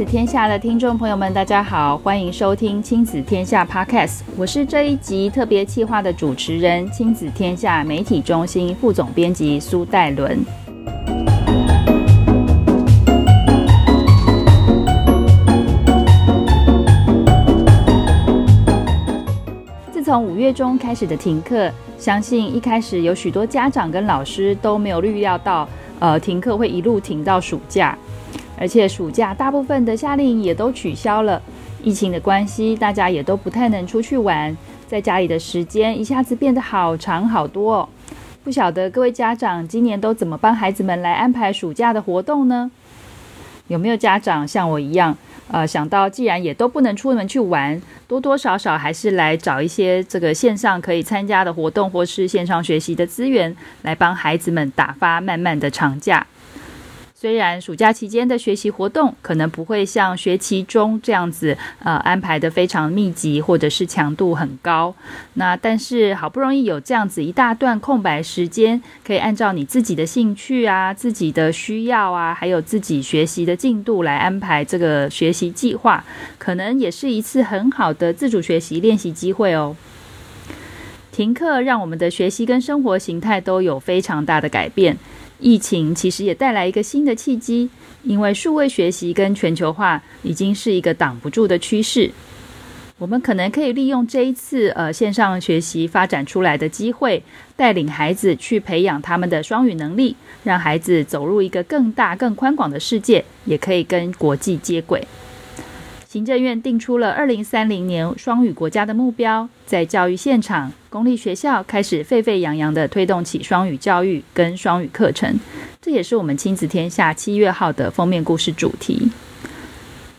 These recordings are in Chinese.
子天下的听众朋友们，大家好，欢迎收听亲子天下 Podcast，我是这一集特别企划的主持人，亲子天下媒体中心副总编辑苏岱伦。自从五月中开始的停课，相信一开始有许多家长跟老师都没有预料到，呃，停课会一路停到暑假。而且暑假大部分的夏令营也都取消了，疫情的关系，大家也都不太能出去玩，在家里的时间一下子变得好长好多哦。不晓得各位家长今年都怎么帮孩子们来安排暑假的活动呢？有没有家长像我一样，呃，想到既然也都不能出门去玩，多多少少还是来找一些这个线上可以参加的活动，或是线上学习的资源，来帮孩子们打发漫漫的长假。虽然暑假期间的学习活动可能不会像学期中这样子，呃，安排得非常密集，或者是强度很高，那但是好不容易有这样子一大段空白时间，可以按照你自己的兴趣啊、自己的需要啊，还有自己学习的进度来安排这个学习计划，可能也是一次很好的自主学习练习机会哦。停课让我们的学习跟生活形态都有非常大的改变。疫情其实也带来一个新的契机，因为数位学习跟全球化已经是一个挡不住的趋势。我们可能可以利用这一次呃线上学习发展出来的机会，带领孩子去培养他们的双语能力，让孩子走入一个更大、更宽广的世界，也可以跟国际接轨。行政院定出了二零三零年双语国家的目标，在教育现场，公立学校开始沸沸扬扬地推动起双语教育跟双语课程，这也是我们亲子天下七月号的封面故事主题。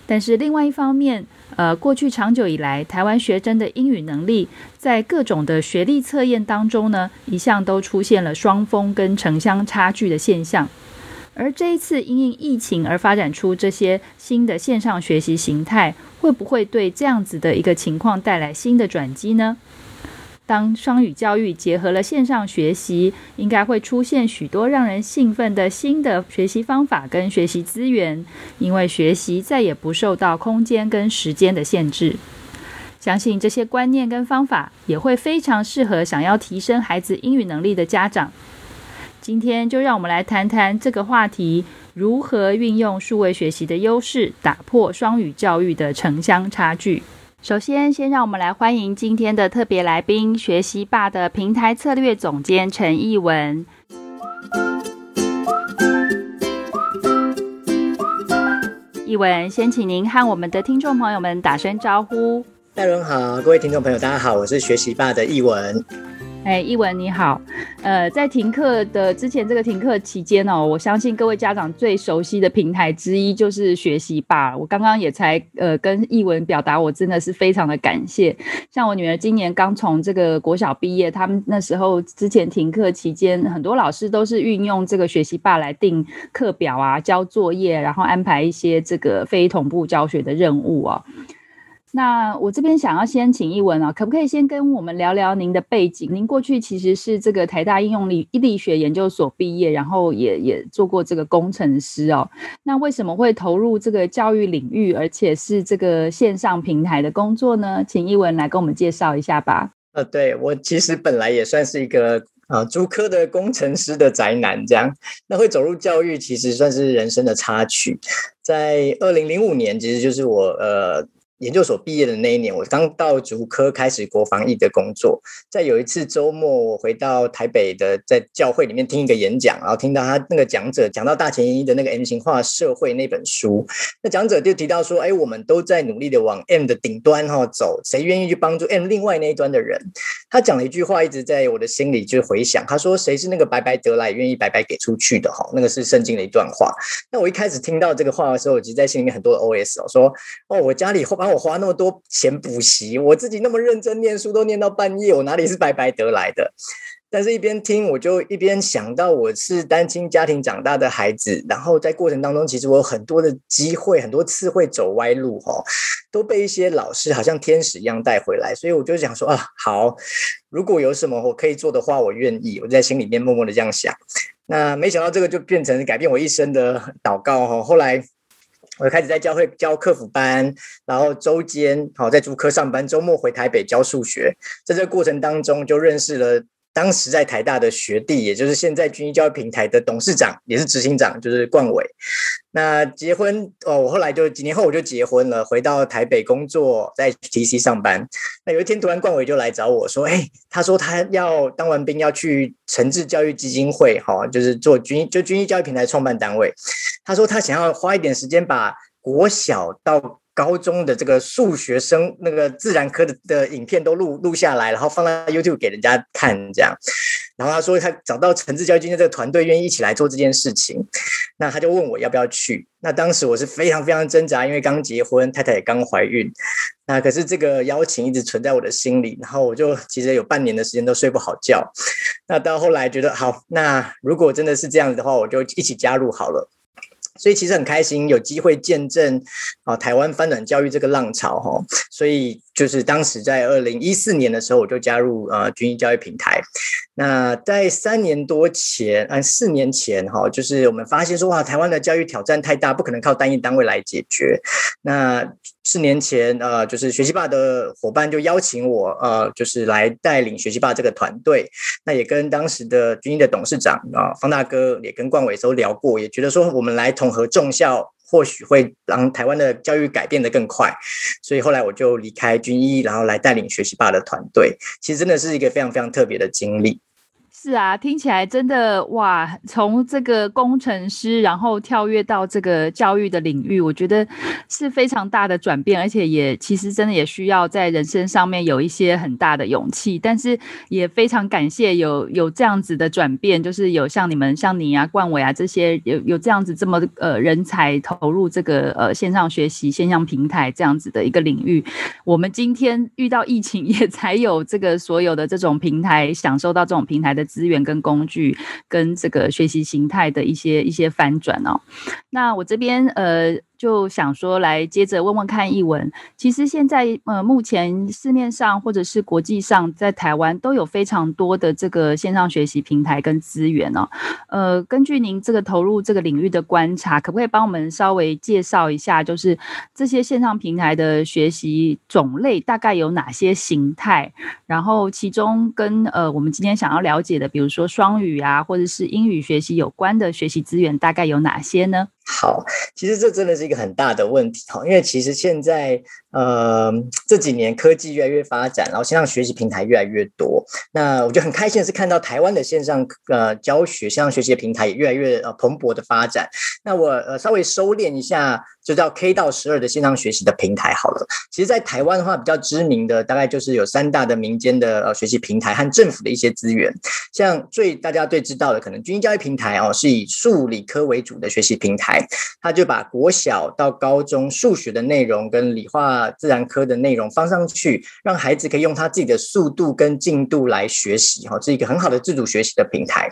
但是另外一方面，呃，过去长久以来，台湾学生的英语能力在各种的学历测验当中呢，一向都出现了双峰跟城乡差距的现象。而这一次因应疫情而发展出这些新的线上学习形态，会不会对这样子的一个情况带来新的转机呢？当双语教育结合了线上学习，应该会出现许多让人兴奋的新的学习方法跟学习资源，因为学习再也不受到空间跟时间的限制。相信这些观念跟方法也会非常适合想要提升孩子英语能力的家长。今天就让我们来谈谈这个话题：如何运用数位学习的优势，打破双语教育的城乡差距。首先，先让我们来欢迎今天的特别来宾——学习霸的平台策略总监陈艺文。艺文，先请您和我们的听众朋友们打声招呼。大伦好，各位听众朋友，大家好，我是学习霸的艺文。哎，艺文你好，呃，在停课的之前，这个停课期间哦，我相信各位家长最熟悉的平台之一就是学习吧。我刚刚也才呃跟艺文表达，我真的是非常的感谢。像我女儿今年刚从这个国小毕业，他们那时候之前停课期间，很多老师都是运用这个学习吧来定课表啊、交作业，然后安排一些这个非同步教学的任务啊。那我这边想要先请一文啊，可不可以先跟我们聊聊您的背景？您过去其实是这个台大应用力力学研究所毕业，然后也也做过这个工程师哦。那为什么会投入这个教育领域，而且是这个线上平台的工作呢？请一文来跟我们介绍一下吧。呃，对，我其实本来也算是一个呃竹科的工程师的宅男，这样。那会走入教育，其实算是人生的插曲。在二零零五年，其实就是我呃。研究所毕业的那一年，我刚到竹科开始国防役的工作。在有一次周末，我回到台北的，在教会里面听一个演讲，然后听到他那个讲者讲到大前研一的那个 M 型化社会那本书，那讲者就提到说：“哎，我们都在努力的往 M 的顶端哈走，谁愿意去帮助 M 另外那一端的人？”他讲了一句话，一直在我的心里就回想。他说：“谁是那个白白得来，愿意白白给出去的？哈，那个是圣经的一段话。”那我一开始听到这个话的时候，我其实在心里面很多的 OS 哦，说：“哦，我家里后我花那么多钱补习，我自己那么认真念书，都念到半夜，我哪里是白白得来的？但是，一边听我就一边想到，我是单亲家庭长大的孩子，然后在过程当中，其实我有很多的机会，很多次会走歪路，哈，都被一些老师好像天使一样带回来。所以，我就想说啊，好，如果有什么我可以做的话，我愿意。我在心里面默默的这样想。那没想到，这个就变成改变我一生的祷告，哈。后来。我开始在教会教客服班，然后周间好在主科上班，周末回台北教数学。在这个过程当中，就认识了。当时在台大的学弟，也就是现在军医教育平台的董事长，也是执行长，就是冠伟。那结婚哦，我后来就几年后我就结婚了，回到台北工作，在 HTC 上班。那有一天突然冠伟就来找我说：“哎，他说他要当完兵要去诚志教育基金会，哈，就是做军就军医教育平台创办单位。他说他想要花一点时间把国小到。”高中的这个数学生那个自然科的的影片都录录下来，然后放在 YouTube 给人家看，这样。然后他说他找到陈志教育基金这个团队，愿意一起来做这件事情。那他就问我要不要去。那当时我是非常非常挣扎，因为刚结婚，太太也刚怀孕。那可是这个邀请一直存在我的心里，然后我就其实有半年的时间都睡不好觉。那到后来觉得好，那如果真的是这样子的话，我就一起加入好了。所以其实很开心有机会见证啊台湾翻转教育这个浪潮哈，所以就是当时在二零一四年的时候，我就加入呃均一教育平台。那在三年多前，嗯四年前哈，就是我们发现说哇，台湾的教育挑战太大，不可能靠单一单位来解决。那四年前，呃，就是学习霸的伙伴就邀请我，呃，就是来带领学习霸这个团队。那也跟当时的均一的董事长啊，方大哥也跟冠伟都聊过，也觉得说我们来统合众校，或许会让台湾的教育改变的更快。所以后来我就离开军医，然后来带领学习霸的团队。其实真的是一个非常非常特别的经历。是啊，听起来真的哇！从这个工程师，然后跳跃到这个教育的领域，我觉得是非常大的转变，而且也其实真的也需要在人生上面有一些很大的勇气。但是也非常感谢有有这样子的转变，就是有像你们、像你啊、冠伟啊这些有有这样子这么呃人才投入这个呃线上学习、线上平台这样子的一个领域。我们今天遇到疫情，也才有这个所有的这种平台，享受到这种平台的。资源跟工具跟这个学习形态的一些一些翻转哦，那我这边呃。就想说来接着问问看艺文，其实现在呃目前市面上或者是国际上，在台湾都有非常多的这个线上学习平台跟资源哦。呃，根据您这个投入这个领域的观察，可不可以帮我们稍微介绍一下，就是这些线上平台的学习种类大概有哪些形态？然后其中跟呃我们今天想要了解的，比如说双语啊，或者是英语学习有关的学习资源，大概有哪些呢？好，其实这真的是一个很大的问题哈，因为其实现在呃这几年科技越来越发展，然后线上学习平台越来越多，那我就很开心的是看到台湾的线上呃教学、线上学习的平台也越来越呃蓬勃的发展。那我呃稍微收敛一下。就叫 K 到十二的线上学习的平台好了。其实，在台湾的话，比较知名的大概就是有三大的民间的呃学习平台和政府的一些资源。像最大家最知道的，可能均一教育平台哦，是以数理科为主的学习平台，它就把国小到高中数学的内容跟理化自然科的内容放上去，让孩子可以用他自己的速度跟进度来学习哈，是一个很好的自主学习的平台。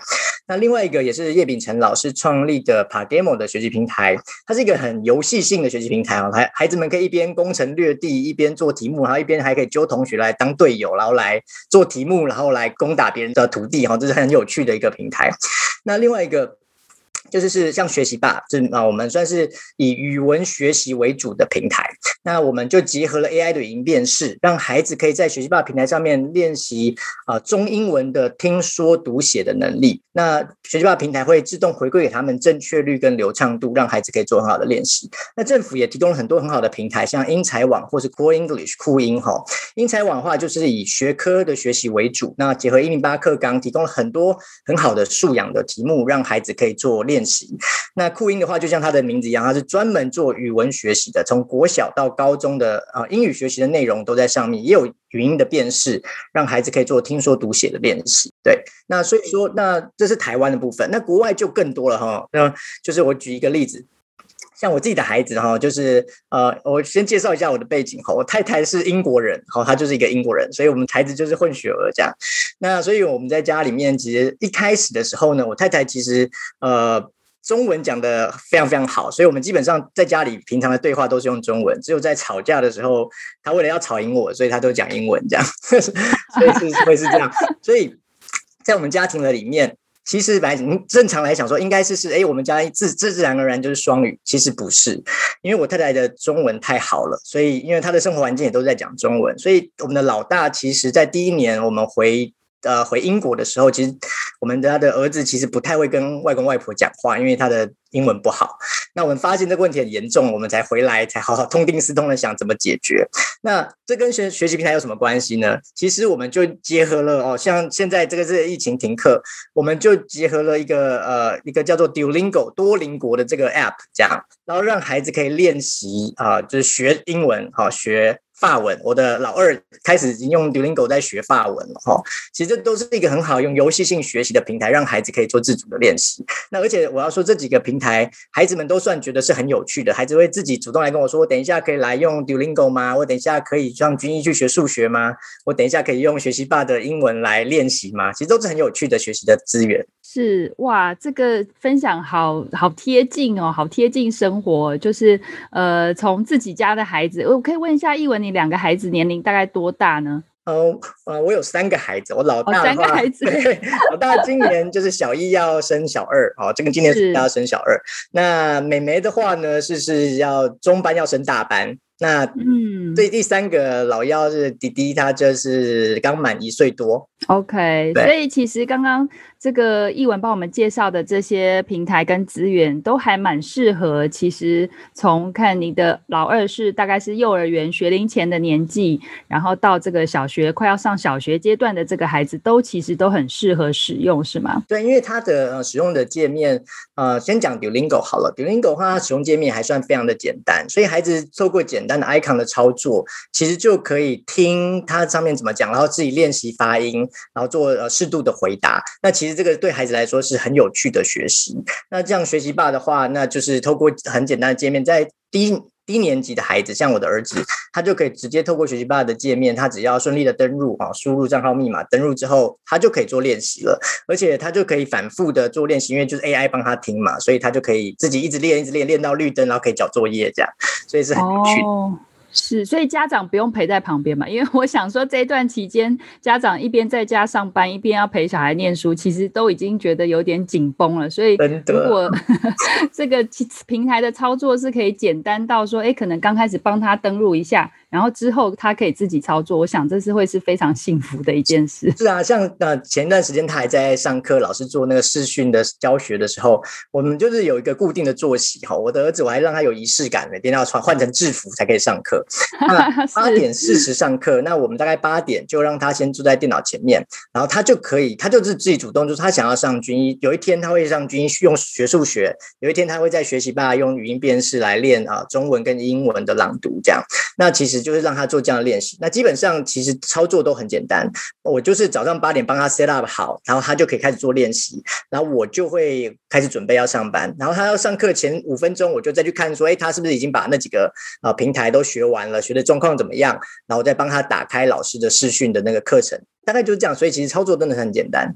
那另外一个也是叶秉成老师创立的 PaGamO 的学习平台，它是一个很游戏性的学习平台哦，孩孩子们可以一边攻城略地，一边做题目，然后一边还可以揪同学来当队友，然后来做题目，然后来攻打别人的土地哈，这是很有趣的一个平台。那另外一个。就是是像学习吧，是啊，我们算是以语文学习为主的平台。那我们就结合了 AI 的语音辨识，让孩子可以在学习吧平台上面练习啊中英文的听说读写的能力。那学习吧平台会自动回馈给他们正确率跟流畅度，让孩子可以做很好的练习。那政府也提供了很多很好的平台，像英才网或是 Core English 酷英哈。英才网的话就是以学科的学习为主，那结合一零八课纲，提供了很多很好的素养的题目，让孩子可以做练练习。那酷音的话，就像它的名字一样，它是专门做语文学习的，从国小到高中的啊英语学习的内容都在上面，也有语音的辨识，让孩子可以做听说读写的练习。对，那所以说，那这是台湾的部分，那国外就更多了哈。那就是我举一个例子。像我自己的孩子哈，就是呃，我先介绍一下我的背景哈。我太太是英国人，哈，她就是一个英国人，所以我们孩子就是混血儿这样。那所以我们在家里面，其实一开始的时候呢，我太太其实呃中文讲的非常非常好，所以我们基本上在家里平常的对话都是用中文，只有在吵架的时候，她为了要吵赢我，所以她都讲英文这样，所以是会是这样。所以在我们家庭的里面。其实来正常来讲说，应该是是哎，我们家自自自然而然就是双语，其实不是，因为我太太的中文太好了，所以因为她的生活环境也都在讲中文，所以我们的老大其实在第一年我们回。呃，回英国的时候，其实我们家的儿子其实不太会跟外公外婆讲话，因为他的英文不好。那我们发现这个问题很严重，我们才回来，才好好痛定思痛的想怎么解决。那这跟学学习平台有什么关系呢？其实我们就结合了哦，像现在这个是疫情停课，我们就结合了一个呃一个叫做 Duolingo 多邻国的这个 app，这样，然后让孩子可以练习啊、就是学英文，好、哦、学。法文，我的老二开始已经用 Duolingo 在学法文了哈。其实这都是一个很好用游戏性学习的平台，让孩子可以做自主的练习。那而且我要说，这几个平台，孩子们都算觉得是很有趣的。孩子会自己主动来跟我说：“我等一下可以来用 Duolingo 吗？我等一下可以让君毅去学数学吗？我等一下可以用学习霸的英文来练习吗？”其实都是很有趣的学习的资源。是哇，这个分享好好贴近哦，好贴近生活。就是呃，从自己家的孩子，我可以问一下译文，你两个孩子年龄大概多大呢？哦，呃，我有三个孩子，我老大、哦、三个孩子，对，老大今年就是小一要生小二，哦，这个今年是要生小二。那妹妹的话呢，是是要中班要升大班。那嗯，对第三个老幺是弟弟，他就是刚满一岁多。OK，所以其实刚刚这个译文帮我们介绍的这些平台跟资源都还蛮适合。其实从看你的老二是大概是幼儿园学龄前的年纪，然后到这个小学快要上小学阶段的这个孩子，都其实都很适合使用，是吗？对，因为它的呃使用的界面，呃，先讲 Duolingo 好了。Duolingo 的话，它使用界面还算非常的简单，所以孩子透过简单的 icon 的操作，其实就可以听它上面怎么讲，然后自己练习发音，然后做呃适度的回答。那其实这个对孩子来说是很有趣的学习。那这样学习吧的话，那就是透过很简单的界面，在低低年级的孩子，像我的儿子，他就可以直接透过学习吧的界面，他只要顺利的登入啊，输入账号密码，登入之后，他就可以做练习了，而且他就可以反复的做练习，因为就是 AI 帮他听嘛，所以他就可以自己一直练，一直练，练到绿灯，然后可以交作业这样，所以是很有趣的。是，所以家长不用陪在旁边嘛，因为我想说这一段期间，家长一边在家上班，一边要陪小孩念书，其实都已经觉得有点紧绷了。所以如果 这个平台的操作是可以简单到说，哎，可能刚开始帮他登录一下。然后之后他可以自己操作，我想这是会是非常幸福的一件事。是啊，像呃前一段时间他还在上课，老师做那个视讯的教学的时候，我们就是有一个固定的作息哈。我的儿子我还让他有仪式感，每天要穿换成制服才可以上课。那八点四十上课，那我们大概八点就让他先坐在电脑前面，然后他就可以，他就是自己主动，就是他想要上军医。有一天他会上军医用学数学，有一天他会在学习吧用语音辨识来练啊中文跟英文的朗读这样。那其实。就是让他做这样的练习，那基本上其实操作都很简单。我就是早上八点帮他 set up 好，然后他就可以开始做练习，然后我就会开始准备要上班，然后他要上课前五分钟，我就再去看说，哎，他是不是已经把那几个啊平台都学完了，学的状况怎么样，然后再帮他打开老师的视讯的那个课程，大概就是这样。所以其实操作真的很简单。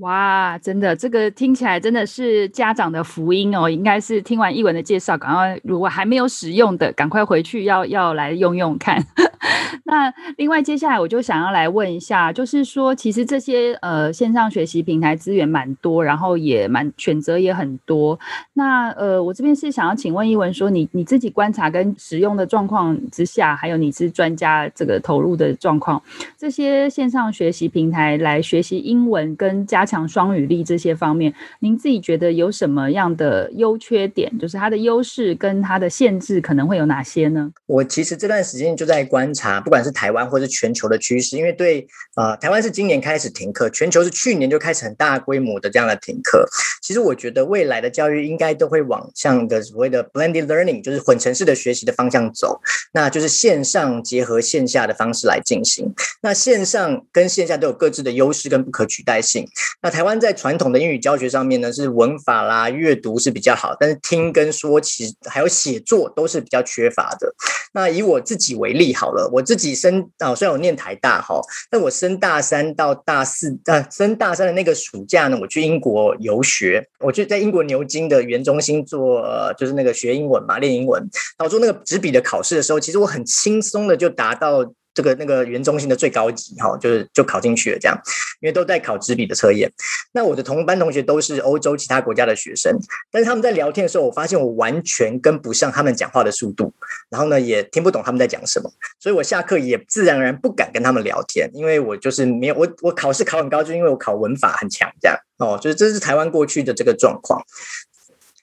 哇，真的，这个听起来真的是家长的福音哦！应该是听完一文的介绍，赶快如果还没有使用的，赶快回去要要来用用看。那另外接下来我就想要来问一下，就是说，其实这些呃线上学习平台资源蛮多，然后也蛮选择也很多。那呃，我这边是想要请问一文说，你你自己观察跟使用的状况之下，还有你是专家这个投入的状况，这些线上学习平台来学习英文跟加强双语力这些方面，您自己觉得有什么样的优缺点？就是它的优势跟它的限制可能会有哪些呢？我其实这段时间就在观察，不管是台湾或是全球的趋势，因为对呃台湾是今年开始停课，全球是去年就开始很大规模的这样的停课。其实我觉得未来的教育应该都会往向的所谓的 blended learning，就是混成式的学习的方向走，那就是线上结合线下的方式来进行。那线上跟线下都有各自的优势跟不可取代性。那台湾在传统的英语教学上面呢，是文法啦、阅读是比较好，但是听跟说其实还有写作都是比较缺乏的。那以我自己为例好了，我自己升啊，虽然我念台大哈，但我升大三到大四啊，升大三的那个暑假呢，我去英国游学，我就在英国牛津的语言中心做，就是那个学英文嘛，练英文。然后做那个纸笔的考试的时候，其实我很轻松的就达到。这个那个原中心的最高级哈，就是就考进去了这样，因为都在考纸笔的测验。那我的同班同学都是欧洲其他国家的学生，但是他们在聊天的时候，我发现我完全跟不上他们讲话的速度，然后呢也听不懂他们在讲什么，所以我下课也自然而然不敢跟他们聊天，因为我就是没有我我考试考很高，就因为我考文法很强这样哦，就是这是台湾过去的这个状况。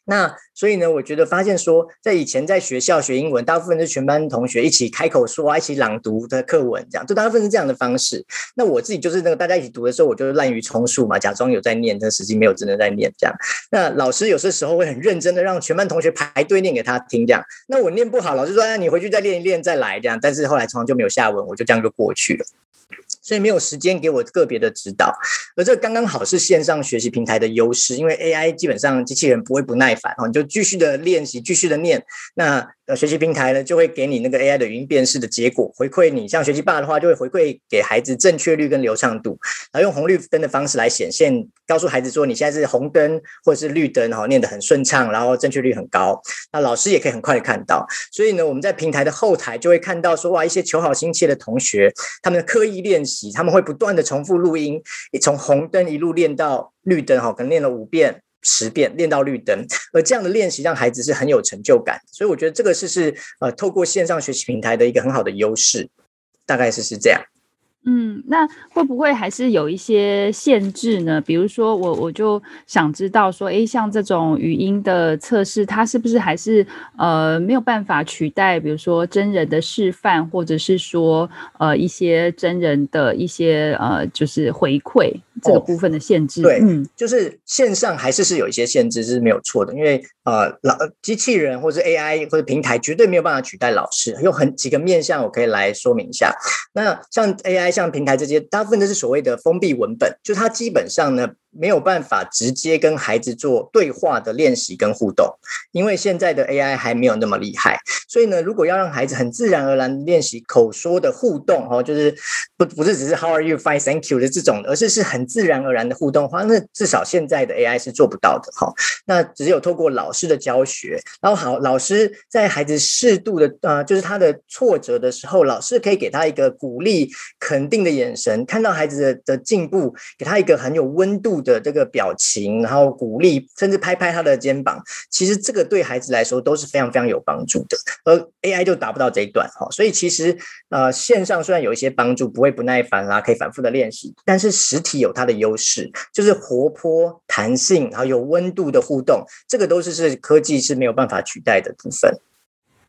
那所以呢，我觉得发现说，在以前在学校学英文，大部分是全班同学一起开口说啊，一起朗读的课文，这样就大部分是这样的方式。那我自己就是那个大家一起读的时候，我就滥竽充数嘛，假装有在念，但实际没有真的在念这样。那老师有些时候会很认真的让全班同学排队念给他听这样。那我念不好，老师说，你回去再练一练再来这样。但是后来常常就没有下文，我就这样就过去了。所以没有时间给我个别的指导，而这刚刚好是线上学习平台的优势，因为 AI 基本上机器人不会不耐烦哦，你就继续的练习，继续的念，那。呃，学习平台呢，就会给你那个 AI 的语音辨识的结果回馈你。像学习霸的话，就会回馈给孩子正确率跟流畅度，然后用红绿灯的方式来显现，告诉孩子说你现在是红灯或者是绿灯，哈，念得很顺畅，然后正确率很高。那老师也可以很快的看到。所以呢，我们在平台的后台就会看到说，哇，一些求好心切的同学，他们的刻意练习，他们会不断的重复录音，从红灯一路练到绿灯，哈，可能练了五遍。十遍练到绿灯，而这样的练习让孩子是很有成就感，所以我觉得这个是是呃透过线上学习平台的一个很好的优势，大概是是这样。嗯，那会不会还是有一些限制呢？比如说我，我我就想知道说，诶，像这种语音的测试，它是不是还是呃没有办法取代，比如说真人的示范，或者是说呃一些真人的一些呃就是回馈这个部分的限制？哦、对，嗯，就是线上还是是有一些限制，是没有错的，因为呃老机器人或者 AI 或者平台绝对没有办法取代老师，有很几个面向我可以来说明一下。那像 AI。像平台这些，大部分都是所谓的封闭文本，就它基本上呢。没有办法直接跟孩子做对话的练习跟互动，因为现在的 AI 还没有那么厉害，所以呢，如果要让孩子很自然而然练习口说的互动，哈，就是不不是只是 How are you, fine, thank you 的这种，而是是很自然而然的互动的话，那至少现在的 AI 是做不到的，哈。那只有透过老师的教学，然后好，老师在孩子适度的呃，就是他的挫折的时候，老师可以给他一个鼓励、肯定的眼神，看到孩子的的进步，给他一个很有温度的这个表情，然后鼓励，甚至拍拍他的肩膀，其实这个对孩子来说都是非常非常有帮助的。而 AI 就达不到这一段哈，所以其实呃线上虽然有一些帮助，不会不耐烦啦，可以反复的练习，但是实体有它的优势，就是活泼、弹性，然后有温度的互动，这个都是是科技是没有办法取代的部分。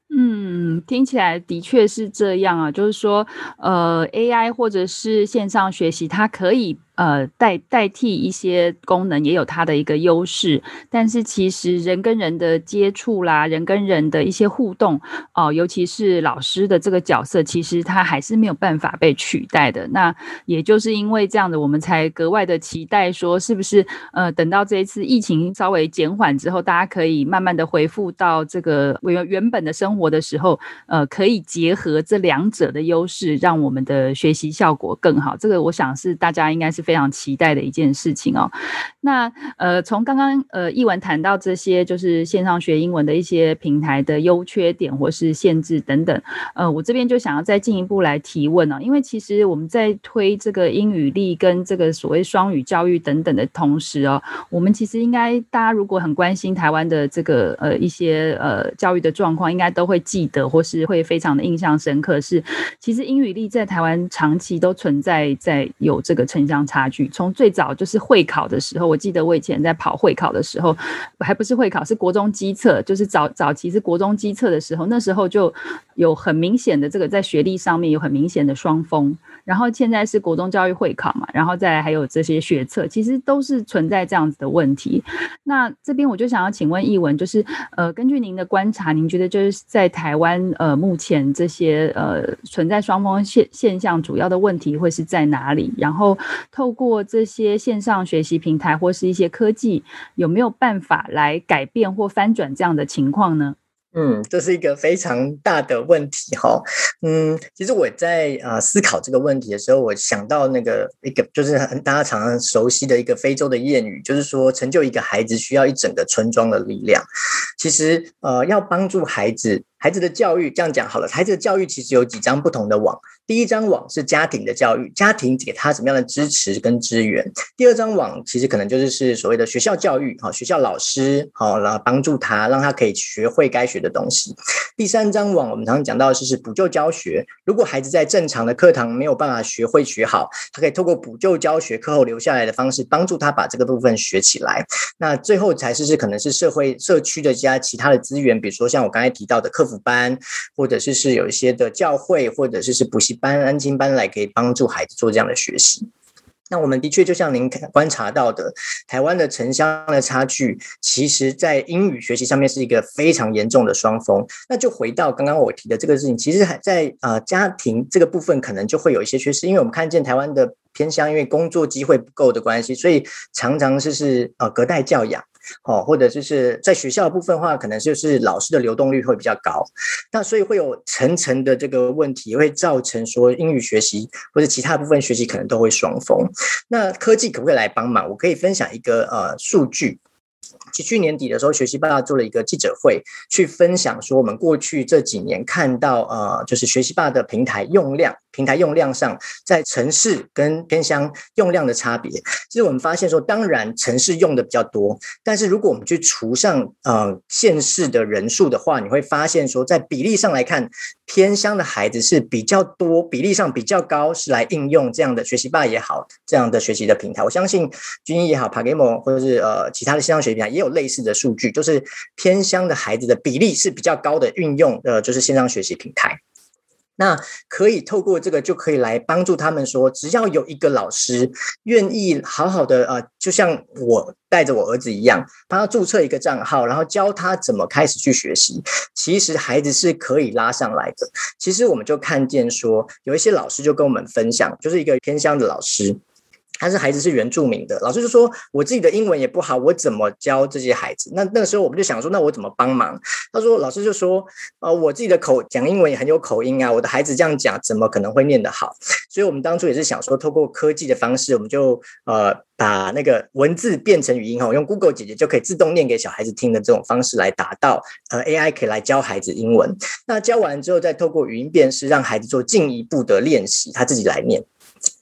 嗯，听起来的确是这样啊，就是说呃 AI 或者是线上学习，它可以。呃，代代替一些功能也有它的一个优势，但是其实人跟人的接触啦，人跟人的一些互动哦，尤其是老师的这个角色，其实他还是没有办法被取代的。那也就是因为这样的，我们才格外的期待说，是不是呃，等到这一次疫情稍微减缓之后，大家可以慢慢的恢复到这个原原本的生活的时候，呃，可以结合这两者的优势，让我们的学习效果更好。这个我想是大家应该是。非常期待的一件事情哦。那呃，从刚刚呃译文谈到这些，就是线上学英文的一些平台的优缺点或是限制等等。呃，我这边就想要再进一步来提问哦，因为其实我们在推这个英语力跟这个所谓双语教育等等的同时哦，我们其实应该大家如果很关心台湾的这个呃一些呃教育的状况，应该都会记得或是会非常的印象深刻是，其实英语力在台湾长期都存在在有这个城乡差。差距从最早就是会考的时候，我记得我以前在跑会考的时候，还不是会考，是国中基测，就是早早期是国中基测的时候，那时候就有很明显的这个在学历上面有很明显的双峰。然后现在是国中教育会考嘛，然后再来还有这些学测，其实都是存在这样子的问题。那这边我就想要请问译文，就是呃，根据您的观察，您觉得就是在台湾呃目前这些呃存在双峰现现象，主要的问题会是在哪里？然后透过这些线上学习平台或是一些科技，有没有办法来改变或翻转这样的情况呢？嗯，这是一个非常大的问题哈。嗯，其实我在啊、思考这个问题的时候，我想到那个一个就是很大家常常熟悉的一个非洲的谚语，就是说成就一个孩子需要一整个村庄的力量。其实呃，要帮助孩子。孩子的教育这样讲好了，孩子的教育其实有几张不同的网。第一张网是家庭的教育，家庭给他什么样的支持跟资源。第二张网其实可能就是是所谓的学校教育，好，学校老师好，然后帮助他，让他可以学会该学的东西。第三张网我们常常讲到的是是补救教学，如果孩子在正常的课堂没有办法学会学好，他可以透过补救教学课后留下来的方式，帮助他把这个部分学起来。那最后才是是可能是社会社区的加其他的资源，比如说像我刚才提到的客服班，或者是是有一些的教会，或者是是补习班、安亲班来可以帮助孩子做这样的学习。那我们的确就像您观察到的，台湾的城乡的差距，其实在英语学习上面是一个非常严重的双峰。那就回到刚刚我提的这个事情，其实还在呃家庭这个部分，可能就会有一些缺失，因为我们看见台湾的偏乡，因为工作机会不够的关系，所以常常是是呃隔代教养。哦，或者就是在学校部分的话，可能就是老师的流动率会比较高，那所以会有层层的这个问题，会造成说英语学习或者其他部分学习可能都会双峰。那科技可不可以来帮忙？我可以分享一个呃数据。其实去年底的时候，学习吧做了一个记者会，去分享说我们过去这几年看到呃，就是学习吧的平台用量，平台用量上，在城市跟偏乡用量的差别。其实我们发现说，当然城市用的比较多，但是如果我们去除上呃县市的人数的话，你会发现说，在比例上来看，偏乡的孩子是比较多，比例上比较高，是来应用这样的学习吧也好，这样的学习的平台。我相信军医也好，PaGamO 或者是呃其他的线上学习平台也有类似的数据，就是偏乡的孩子的比例是比较高的运用呃就是线上学习平台。那可以透过这个就可以来帮助他们说，只要有一个老师愿意好好的呃，就像我带着我儿子一样，帮他注册一个账号，然后教他怎么开始去学习，其实孩子是可以拉上来的。其实我们就看见说，有一些老师就跟我们分享，就是一个偏乡的老师。他是孩子是原住民的，老师就说，我自己的英文也不好，我怎么教这些孩子？那那个时候我们就想说，那我怎么帮忙？他说，老师就说，呃，我自己的口讲英文也很有口音啊，我的孩子这样讲怎么可能会念得好？所以我们当初也是想说，透过科技的方式，我们就呃把那个文字变成语音哈，用 Google 姐姐就可以自动念给小孩子听的这种方式来达到呃 AI 可以来教孩子英文。那教完之后，再透过语音辨识，让孩子做进一步的练习，他自己来念。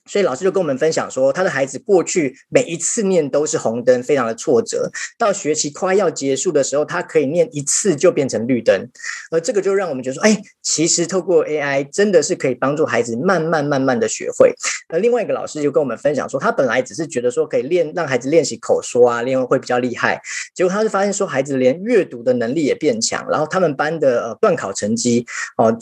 所以老师就跟我们分享说，他的孩子过去每一次念都是红灯，非常的挫折。到学期快要结束的时候，他可以念一次就变成绿灯，而这个就让我们觉得说，哎，其实透过 AI 真的是可以帮助孩子慢慢慢慢的学会。而另外一个老师就跟我们分享说，他本来只是觉得说可以练让孩子练习口说啊，练会比较厉害，结果他是发现说孩子连阅读的能力也变强，然后他们班的呃段考成绩哦、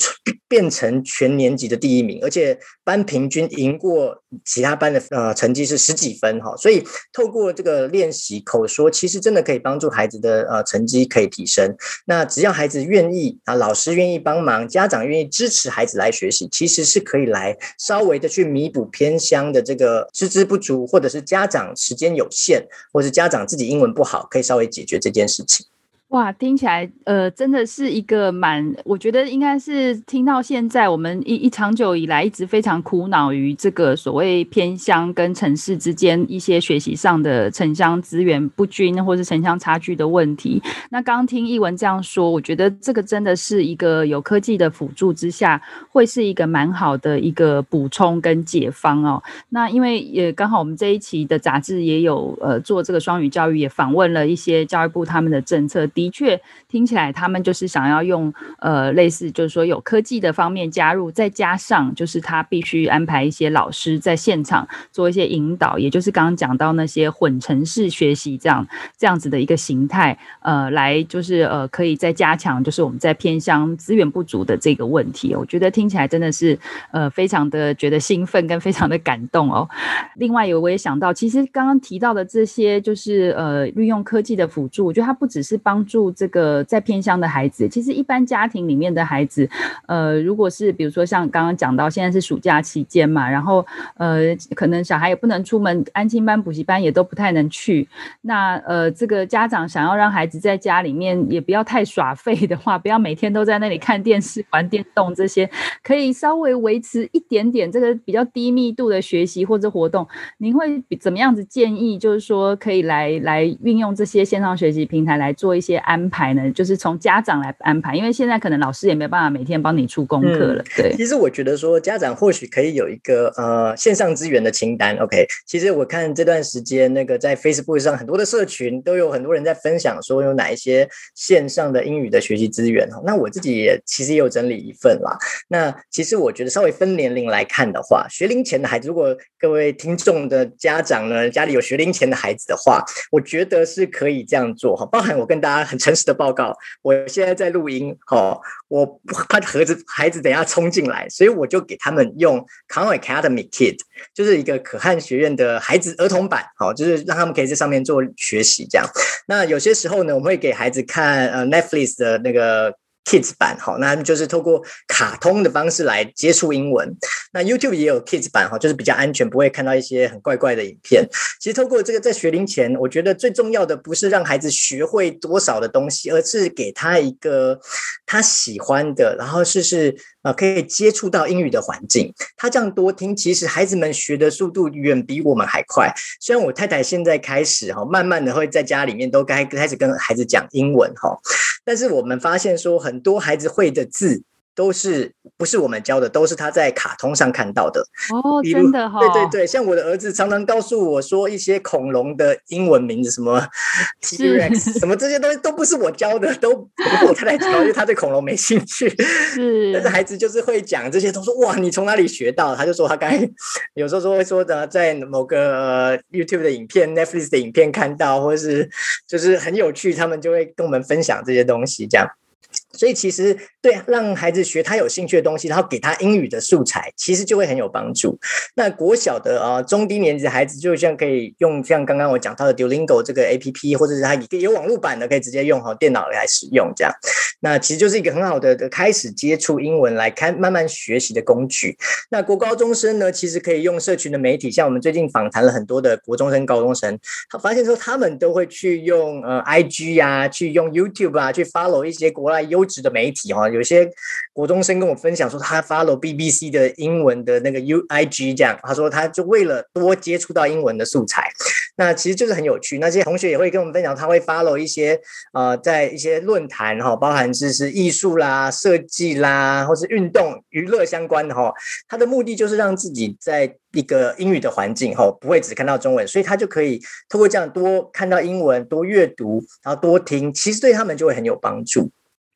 变成全年级的第一名，而且班平均赢过。其他班的呃成绩是十几分哈，所以透过这个练习口说，其实真的可以帮助孩子的呃成绩可以提升。那只要孩子愿意啊，老师愿意帮忙，家长愿意支持孩子来学习，其实是可以来稍微的去弥补偏乡的这个师资不足，或者是家长时间有限，或是家长自己英文不好，可以稍微解决这件事情。哇，听起来呃，真的是一个蛮，我觉得应该是听到现在，我们一一长久以来一直非常苦恼于这个所谓偏乡跟城市之间一些学习上的城乡资源不均或是城乡差距的问题。那刚听艺文这样说，我觉得这个真的是一个有科技的辅助之下，会是一个蛮好的一个补充跟解方哦。那因为也刚好我们这一期的杂志也有呃做这个双语教育，也访问了一些教育部他们的政策。的确听起来，他们就是想要用呃类似，就是说有科技的方面加入，再加上就是他必须安排一些老师在现场做一些引导，也就是刚刚讲到那些混成式学习这样这样子的一个形态，呃，来就是呃可以再加强，就是我们在偏乡资源不足的这个问题。我觉得听起来真的是呃非常的觉得兴奋跟非常的感动哦。另外有我也想到，其实刚刚提到的这些就是呃运用科技的辅助，我觉得它不只是帮助。这个在偏乡的孩子，其实一般家庭里面的孩子，呃，如果是比如说像刚刚讲到，现在是暑假期间嘛，然后呃，可能小孩也不能出门，安亲班、补习班也都不太能去。那呃，这个家长想要让孩子在家里面也不要太耍废的话，不要每天都在那里看电视、玩电动这些，可以稍微维持一点点这个比较低密度的学习或者活动。您会怎么样子建议？就是说可以来来运用这些线上学习平台来做一些。安排呢？就是从家长来安排，因为现在可能老师也没办法每天帮你出功课了。对、嗯，其实我觉得说家长或许可以有一个呃线上资源的清单。OK，其实我看这段时间那个在 Facebook 上很多的社群都有很多人在分享说有哪一些线上的英语的学习资源。那我自己也其实也有整理一份啦。那其实我觉得稍微分年龄来看的话，学龄前的孩子，如果各位听众的家长呢，家里有学龄前的孩子的话，我觉得是可以这样做哈。包含我跟大家很诚实的报告，我现在在录音哦，我怕盒子孩子等下冲进来，所以我就给他们用 Khan Academy Kid，就是一个可汗学院的孩子儿童版，好，就是让他们可以在上面做学习这样。那有些时候呢，我们会给孩子看呃 Netflix 的那个。Kids 版好，那就是透过卡通的方式来接触英文。那 YouTube 也有 Kids 版哈，就是比较安全，不会看到一些很怪怪的影片。其实透过这个在学龄前，我觉得最重要的不是让孩子学会多少的东西，而是给他一个他喜欢的，然后试试。啊，可以接触到英语的环境，他这样多听，其实孩子们学的速度远比我们还快。虽然我太太现在开始哈，慢慢的会在家里面都该开始跟孩子讲英文哈，但是我们发现说，很多孩子会的字。都是不是我们教的，都是他在卡通上看到的哦，真的哈、哦，对对对，像我的儿子常常告诉我说一些恐龙的英文名字，什么 T-Rex，什么这些东西都不是我教的，都不是我太太教，因为他对恐龙没兴趣。是，但是孩子就是会讲这些，都说哇，你从哪里学到？他就说他刚才有时候说会说的，在某个、呃、YouTube 的影片、Netflix 的影片看到，或者是就是很有趣，他们就会跟我们分享这些东西，这样。所以其实对让孩子学他有兴趣的东西，然后给他英语的素材，其实就会很有帮助。那国小的啊中低年级的孩子，就像可以用像刚刚我讲到的 Duolingo 这个 APP，或者是他有网络版的，可以直接用好电脑来使用这样。那其实就是一个很好的的开始接触英文来看慢慢学习的工具。那国高中生呢，其实可以用社群的媒体，像我们最近访谈了很多的国中生、高中生，他发现说他们都会去用呃 IG 呀、去用 YouTube 啊，去 follow 一些国外优质的媒体哈，有些国中生跟我分享说，他 follow BBC 的英文的那个 UIG 这样，他说他就为了多接触到英文的素材，那其实就是很有趣。那些同学也会跟我们分享，他会 follow 一些呃，在一些论坛哈，包含是是艺术啦、设计啦，或是运动娱乐相关的哈，他的目的就是让自己在一个英语的环境哈，不会只看到中文，所以他就可以透过这样多看到英文、多阅读，然后多听，其实对他们就会很有帮助。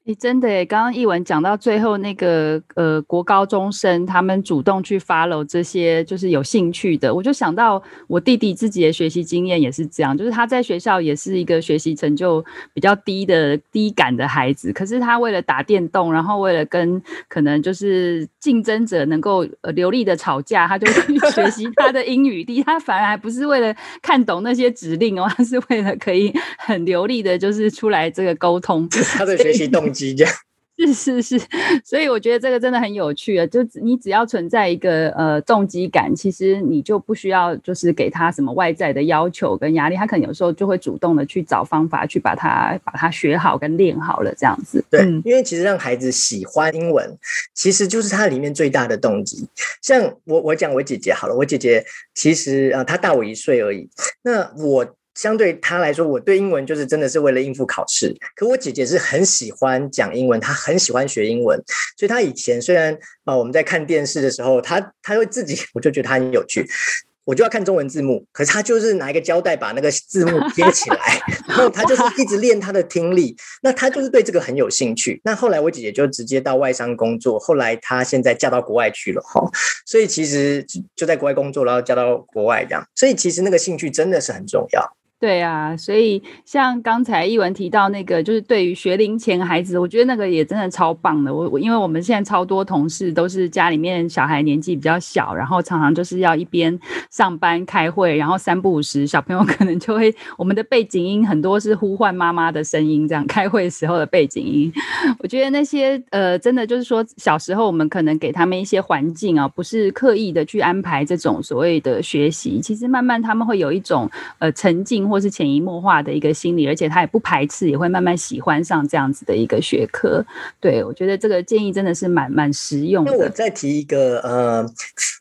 你真的诶，刚刚译文讲到最后那个呃国高中生，他们主动去 follow 这些就是有兴趣的，我就想到我弟弟自己的学习经验也是这样，就是他在学校也是一个学习成就比较低的低感的孩子，可是他为了打电动，然后为了跟可能就是竞争者能够呃流利的吵架，他就去 学习他的英语。第一，他反而还不是为了看懂那些指令哦，他是为了可以很流利的，就是出来这个沟通。他的学习动机。是是是，所以我觉得这个真的很有趣啊！就你只要存在一个呃动机感，其实你就不需要就是给他什么外在的要求跟压力，他可能有时候就会主动的去找方法去把它把它学好跟练好了这样子。对，因为其实让孩子喜欢英文，其实就是他里面最大的动机。像我我讲我姐姐好了，我姐姐其实啊、呃，她大我一岁而已，那我。相对他来说，我对英文就是真的是为了应付考试。可我姐姐是很喜欢讲英文，她很喜欢学英文，所以她以前虽然啊我们在看电视的时候，她她会自己，我就觉得她很有趣，我就要看中文字幕，可是她就是拿一个胶带把那个字幕贴起来，然后她就是一直练她的听力。那她就是对这个很有兴趣。那后来我姐姐就直接到外商工作，后来她现在嫁到国外去了哈，所以其实就在国外工作，然后嫁到国外这样，所以其实那个兴趣真的是很重要。对啊，所以像刚才一文提到那个，就是对于学龄前孩子，我觉得那个也真的超棒的。我我因为我们现在超多同事都是家里面小孩年纪比较小，然后常常就是要一边上班开会，然后三不五时小朋友 可能就会我们的背景音很多是呼唤妈妈的声音，这样开会时候的背景音。我觉得那些呃，真的就是说小时候我们可能给他们一些环境啊，不是刻意的去安排这种所谓的学习，其实慢慢他们会有一种呃沉浸。心或是潜移默化的一个心理，而且他也不排斥，也会慢慢喜欢上这样子的一个学科。对，我觉得这个建议真的是蛮蛮实用的。那我再提一个，呃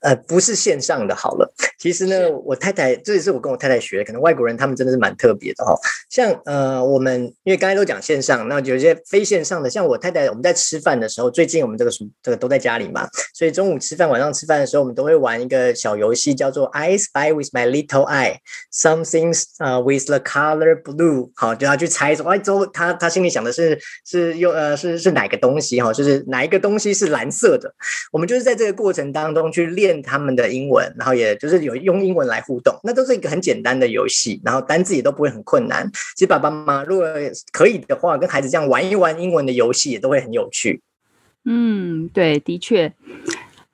呃，不是线上的好了。其实呢，我太太这也是我跟我太太学的，可能外国人他们真的是蛮特别的哦。像呃，我们因为刚才都讲线上，那有些非线上的，像我太太，我们在吃饭的时候，最近我们这个这个都在家里嘛，所以中午吃饭、晚上吃饭的时候，我们都会玩一个小游戏，叫做 I spy with my little eye，something 呃 with the color blue，好，就要去猜说，哎，周他他心里想的是是用呃是是哪个东西哈，就是哪一个东西是蓝色的。我们就是在这个过程当中去练他们的英文，然后也就是有用英文来互动，那都是一个很简单的游戏，然后单字也都不会很困难。其实爸爸妈妈如果可以的话，跟孩子这样玩一玩英文的游戏，也都会很有趣。嗯，对，的确。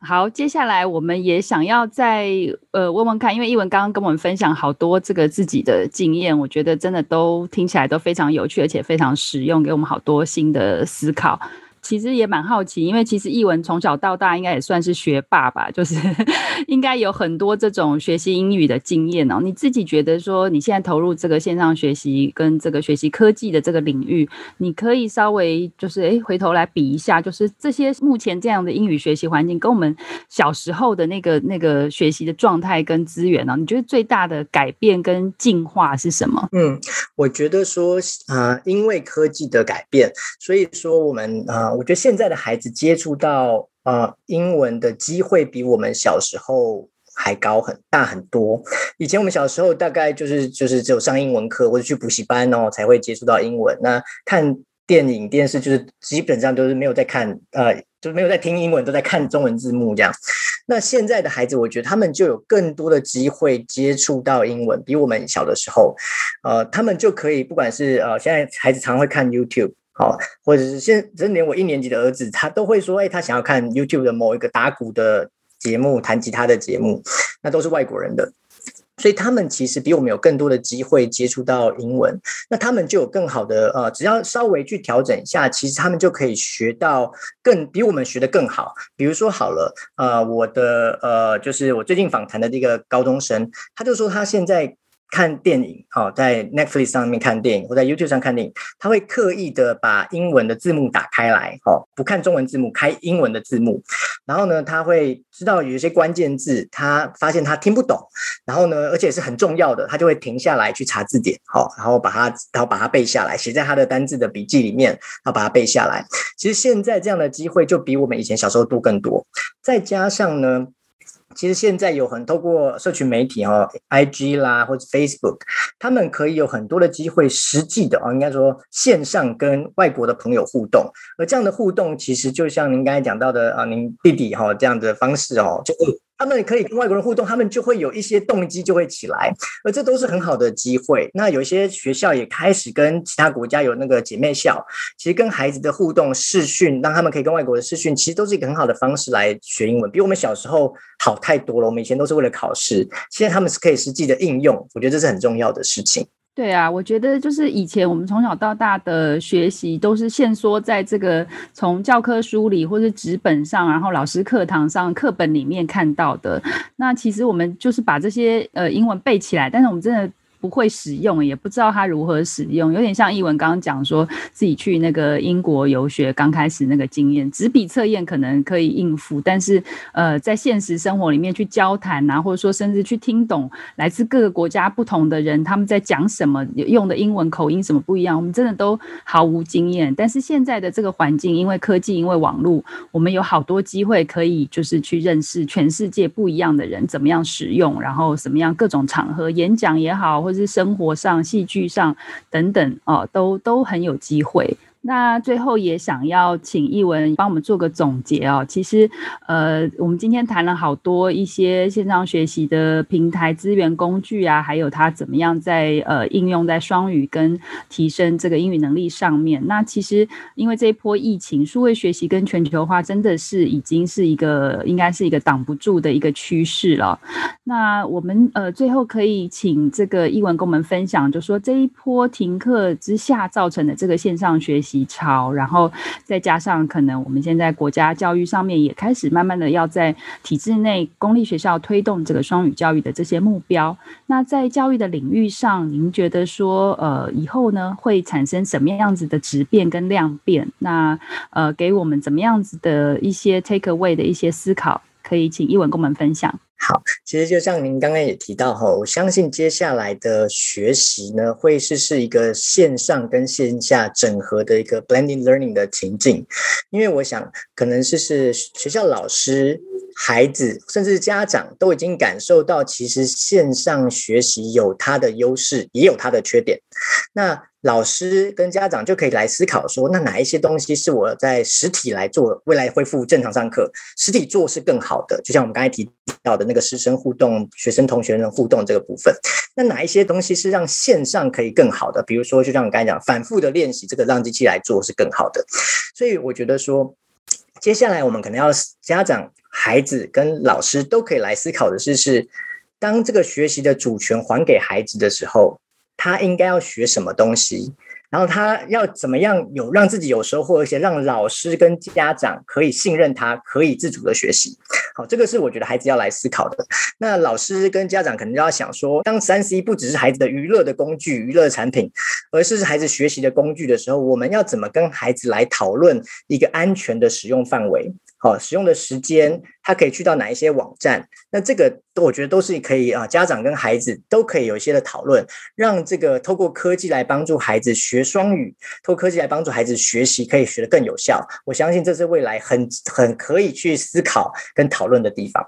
好，接下来我们也想要再呃问问看，因为一文刚刚跟我们分享好多这个自己的经验，我觉得真的都听起来都非常有趣，而且非常实用，给我们好多新的思考。其实也蛮好奇，因为其实译文从小到大应该也算是学霸吧，就是 应该有很多这种学习英语的经验哦。你自己觉得说，你现在投入这个线上学习跟这个学习科技的这个领域，你可以稍微就是诶回头来比一下，就是这些目前这样的英语学习环境跟我们小时候的那个那个学习的状态跟资源呢，你觉得最大的改变跟进化是什么？嗯，我觉得说、呃，因为科技的改变，所以说我们。呃我觉得现在的孩子接触到呃英文的机会比我们小时候还高很大很多。以前我们小时候大概就是就是只有上英文课或者去补习班哦才会接触到英文。那看电影电视就是基本上都是没有在看呃就没有在听英文，都在看中文字幕这样。那现在的孩子，我觉得他们就有更多的机会接触到英文，比我们小的时候，呃，他们就可以不管是呃现在孩子常会看 YouTube。好，或者是现，甚至连我一年级的儿子，他都会说，哎，他想要看 YouTube 的某一个打鼓的节目、弹吉他的节目，那都是外国人的，所以他们其实比我们有更多的机会接触到英文，那他们就有更好的呃，只要稍微去调整一下，其实他们就可以学到更比我们学的更好。比如说好了，呃，我的呃，就是我最近访谈的这个高中生，他就说他现在。看电影，哦，在 Netflix 上面看电影，或在 YouTube 上看电影，他会刻意的把英文的字幕打开来，哦，不看中文字幕，开英文的字幕。然后呢，他会知道有一些关键字，他发现他听不懂，然后呢，而且是很重要的，他就会停下来去查字典，好，然后把它，然后把它背下来，写在他的单字的笔记里面，然后把它背下来。其实现在这样的机会就比我们以前小时候多更多，再加上呢。其实现在有很透过社群媒体哦，IG 啦或者 Facebook，他们可以有很多的机会，实际的哦，应该说线上跟外国的朋友互动，而这样的互动其实就像您刚才讲到的啊，您弟弟哈这样的方式哦，就。他们可以跟外国人互动，他们就会有一些动机就会起来，而这都是很好的机会。那有些学校也开始跟其他国家有那个姐妹校，其实跟孩子的互动视讯，让他们可以跟外国人视讯，其实都是一个很好的方式来学英文，比我们小时候好太多了。我们以前都是为了考试，现在他们是可以实际的应用，我觉得这是很重要的事情。对啊，我觉得就是以前我们从小到大的学习都是限缩在这个从教科书里或是纸本上，然后老师课堂上课本里面看到的。那其实我们就是把这些呃英文背起来，但是我们真的。不会使用，也不知道它如何使用，有点像译文刚刚讲说自己去那个英国游学刚开始那个经验，纸笔测验可能可以应付，但是呃，在现实生活里面去交谈啊，或者说甚至去听懂来自各个国家不同的人他们在讲什么，用的英文口音什么不一样，我们真的都毫无经验。但是现在的这个环境，因为科技，因为网络，我们有好多机会可以就是去认识全世界不一样的人，怎么样使用，然后怎么样各种场合演讲也好，或就是生活上、戏剧上等等哦，都都很有机会。那最后也想要请译文帮我们做个总结哦。其实，呃，我们今天谈了好多一些线上学习的平台、资源、工具啊，还有它怎么样在呃应用在双语跟提升这个英语能力上面。那其实，因为这一波疫情，数位学习跟全球化真的是已经是一个应该是一个挡不住的一个趋势了。那我们呃最后可以请这个译文跟我们分享，就说这一波停课之下造成的这个线上学习。习潮，然后再加上可能我们现在国家教育上面也开始慢慢的要在体制内公立学校推动这个双语教育的这些目标。那在教育的领域上，您觉得说呃以后呢会产生什么样子的质变跟量变？那呃给我们怎么样子的一些 take away 的一些思考，可以请一文跟我们分享。好，其实就像您刚刚也提到哈，我相信接下来的学习呢，会是是一个线上跟线下整合的一个 blending learning 的情境，因为我想可能是是学校老师、孩子甚至家长都已经感受到，其实线上学习有它的优势，也有它的缺点。那老师跟家长就可以来思考说，那哪一些东西是我在实体来做，未来恢复正常上课，实体做是更好的。就像我们刚才提到的那个师生互动、学生同学的互动这个部分，那哪一些东西是让线上可以更好的？比如说，就像我刚才讲，反复的练习，这个让机器来做是更好的。所以我觉得说，接下来我们可能要家长、孩子跟老师都可以来思考的是，是当这个学习的主权还给孩子的时候。他应该要学什么东西，然后他要怎么样有让自己有收获，而且让老师跟家长可以信任他，可以自主的学习。好，这个是我觉得孩子要来思考的。那老师跟家长可能就要想说，当三 C 不只是孩子的娱乐的工具、娱乐产品，而是孩子学习的工具的时候，我们要怎么跟孩子来讨论一个安全的使用范围？好，使用的时间，它可以去到哪一些网站？那这个我觉得都是可以啊，家长跟孩子都可以有一些的讨论，让这个透过科技来帮助孩子学双语，透过科技来帮助孩子学习，可以学得更有效。我相信这是未来很很可以去思考跟讨论的地方。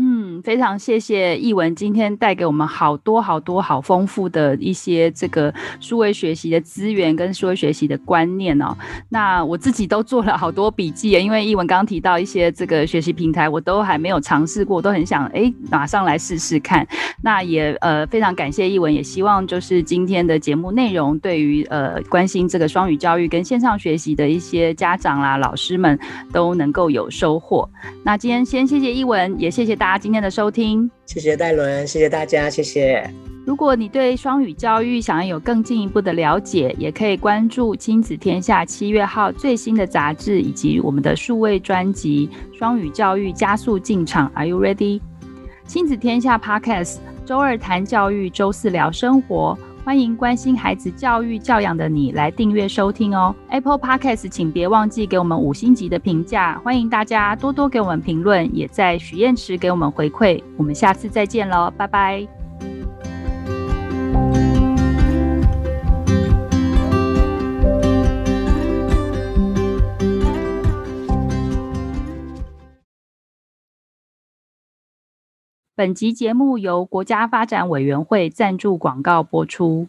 嗯，非常谢谢一文今天带给我们好多好多好丰富的一些这个数位学习的资源跟数位学习的观念哦。那我自己都做了好多笔记，因为一文刚刚提到一些这个学习平台，我都还没有尝试过，都很想哎马上来试试看。那也呃非常感谢一文，也希望就是今天的节目内容对于呃关心这个双语教育跟线上学习的一些家长啦、老师们都能够有收获。那今天先谢谢一文，也谢谢大今天的收听，谢谢戴伦，谢谢大家，谢谢。如果你对双语教育想要有更进一步的了解，也可以关注亲子天下七月号最新的杂志以及我们的数位专辑《双语教育加速进场》，Are you ready？亲子天下 Podcast，周二谈教育，周四聊生活。欢迎关心孩子教育教养的你来订阅收听哦。Apple Podcast，请别忘记给我们五星级的评价。欢迎大家多多给我们评论，也在许愿池给我们回馈。我们下次再见喽，拜拜。本集节目由国家发展委员会赞助广告播出。